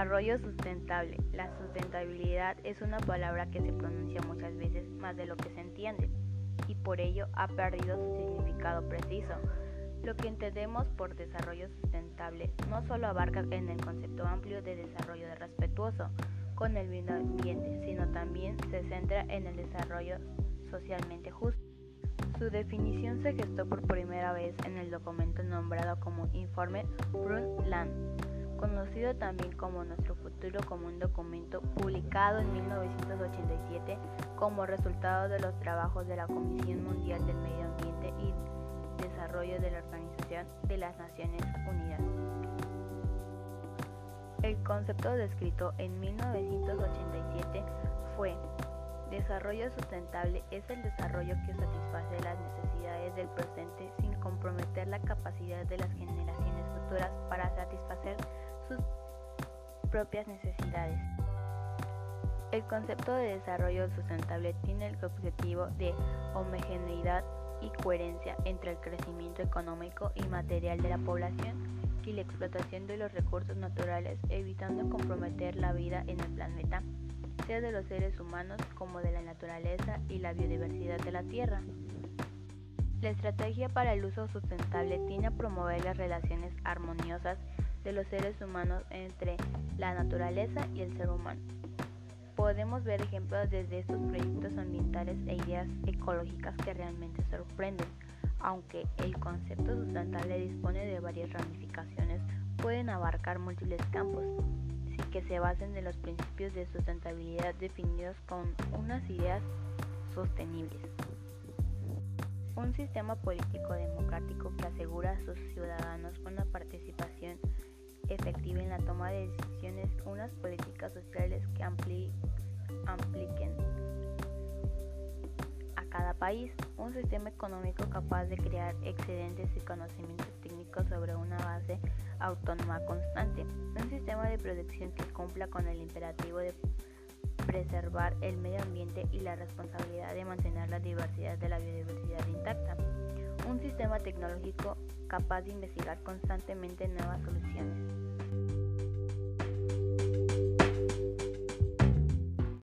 Desarrollo sustentable. La sustentabilidad es una palabra que se pronuncia muchas veces más de lo que se entiende y por ello ha perdido su significado preciso. Lo que entendemos por desarrollo sustentable no solo abarca en el concepto amplio de desarrollo respetuoso con el medio ambiente, sino también se centra en el desarrollo socialmente justo. Su definición se gestó por primera vez en el documento nombrado como Informe Brundtland, conocido también como Nuestro Futuro como un documento publicado en 1987 como resultado de los trabajos de la Comisión Mundial del Medio Ambiente y Desarrollo de la Organización de las Naciones Unidas. El concepto descrito en 1987 fue Desarrollo sustentable es el desarrollo que satisface las necesidades del presente sin comprometer la capacidad de las generaciones futuras para satisfacer propias necesidades. El concepto de desarrollo sustentable tiene el objetivo de homogeneidad y coherencia entre el crecimiento económico y material de la población y la explotación de los recursos naturales, evitando comprometer la vida en el planeta sea de los seres humanos como de la naturaleza y la biodiversidad de la Tierra. La estrategia para el uso sustentable tiene a promover las relaciones armoniosas de los seres humanos entre la naturaleza y el ser humano. Podemos ver ejemplos desde estos proyectos ambientales e ideas ecológicas que realmente sorprenden. Aunque el concepto sustentable dispone de varias ramificaciones, pueden abarcar múltiples campos, que se basen en los principios de sustentabilidad definidos con unas ideas sostenibles. Un sistema político democrático que asegura a sus ciudadanos una participación efectiva en la toma de decisiones, unas políticas sociales que apliquen a cada país, un sistema económico capaz de crear excedentes y conocimientos técnicos sobre una base autónoma constante, un sistema de producción que cumpla con el imperativo de preservar el medio ambiente y la responsabilidad de mantener la diversidad de la biodiversidad intacta, un sistema tecnológico capaz de investigar constantemente nuevas soluciones.